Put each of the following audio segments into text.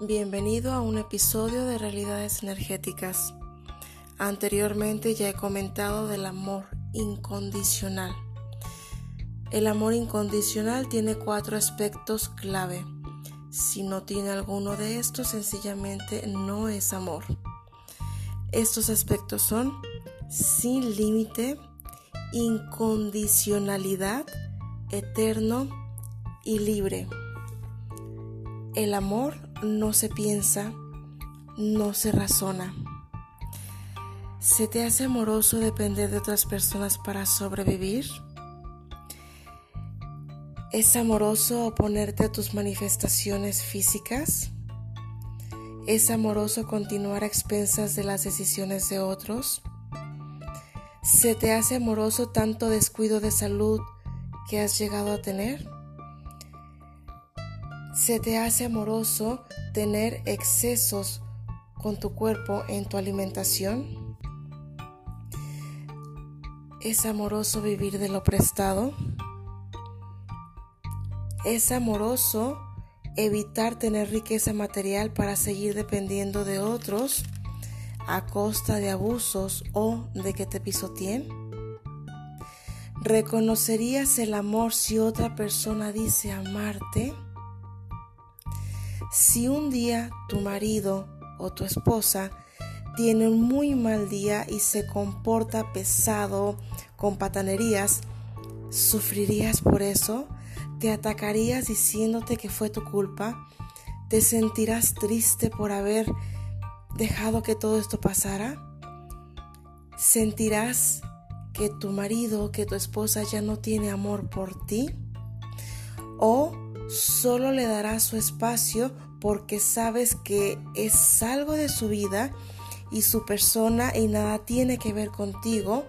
Bienvenido a un episodio de Realidades Energéticas. Anteriormente ya he comentado del amor incondicional. El amor incondicional tiene cuatro aspectos clave. Si no tiene alguno de estos, sencillamente no es amor. Estos aspectos son sin límite, incondicionalidad, eterno y libre. El amor no se piensa, no se razona. ¿Se te hace amoroso depender de otras personas para sobrevivir? ¿Es amoroso oponerte a tus manifestaciones físicas? ¿Es amoroso continuar a expensas de las decisiones de otros? ¿Se te hace amoroso tanto descuido de salud que has llegado a tener? ¿Se te hace amoroso tener excesos con tu cuerpo en tu alimentación? ¿Es amoroso vivir de lo prestado? ¿Es amoroso evitar tener riqueza material para seguir dependiendo de otros a costa de abusos o de que te pisoteen? ¿Reconocerías el amor si otra persona dice amarte? Si un día tu marido o tu esposa tiene un muy mal día y se comporta pesado, con patanerías, ¿sufrirías por eso? ¿Te atacarías diciéndote que fue tu culpa? ¿Te sentirás triste por haber dejado que todo esto pasara? ¿Sentirás que tu marido, que tu esposa ya no tiene amor por ti? ¿O solo le darás su espacio porque sabes que es algo de su vida y su persona y nada tiene que ver contigo.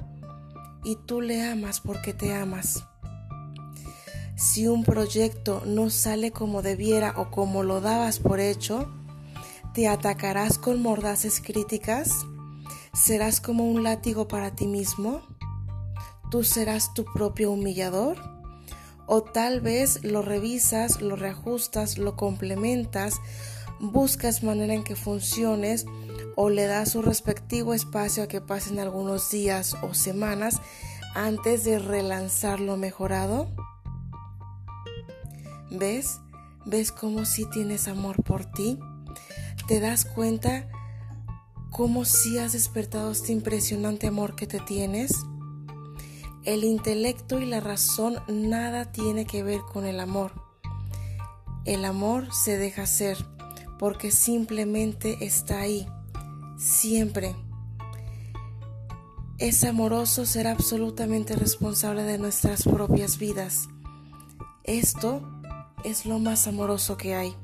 Y tú le amas porque te amas. Si un proyecto no sale como debiera o como lo dabas por hecho, te atacarás con mordaces críticas, serás como un látigo para ti mismo, tú serás tu propio humillador o tal vez lo revisas, lo reajustas, lo complementas, buscas manera en que funciones o le das su respectivo espacio a que pasen algunos días o semanas antes de relanzar lo mejorado. ¿Ves? ¿Ves cómo si tienes amor por ti? ¿Te das cuenta cómo si has despertado este impresionante amor que te tienes? El intelecto y la razón nada tiene que ver con el amor. El amor se deja ser porque simplemente está ahí, siempre. Es amoroso ser absolutamente responsable de nuestras propias vidas. Esto es lo más amoroso que hay.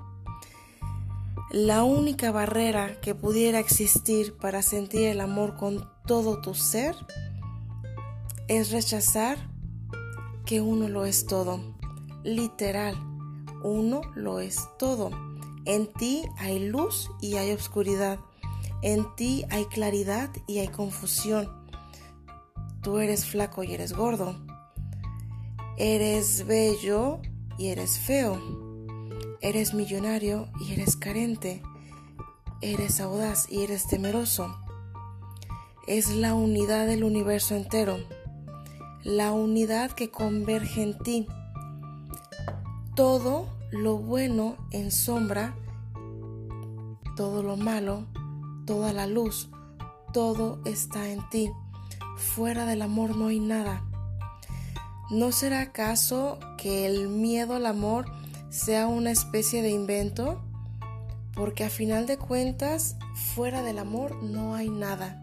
La única barrera que pudiera existir para sentir el amor con todo tu ser es rechazar que uno lo es todo. Literal, uno lo es todo. En ti hay luz y hay oscuridad. En ti hay claridad y hay confusión. Tú eres flaco y eres gordo. Eres bello y eres feo. Eres millonario y eres carente. Eres audaz y eres temeroso. Es la unidad del universo entero la unidad que converge en ti. Todo lo bueno en sombra, todo lo malo, toda la luz, todo está en ti. Fuera del amor no hay nada. ¿No será acaso que el miedo al amor sea una especie de invento? Porque a final de cuentas, fuera del amor no hay nada.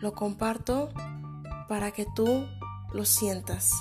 Lo comparto para que tú lo sientas.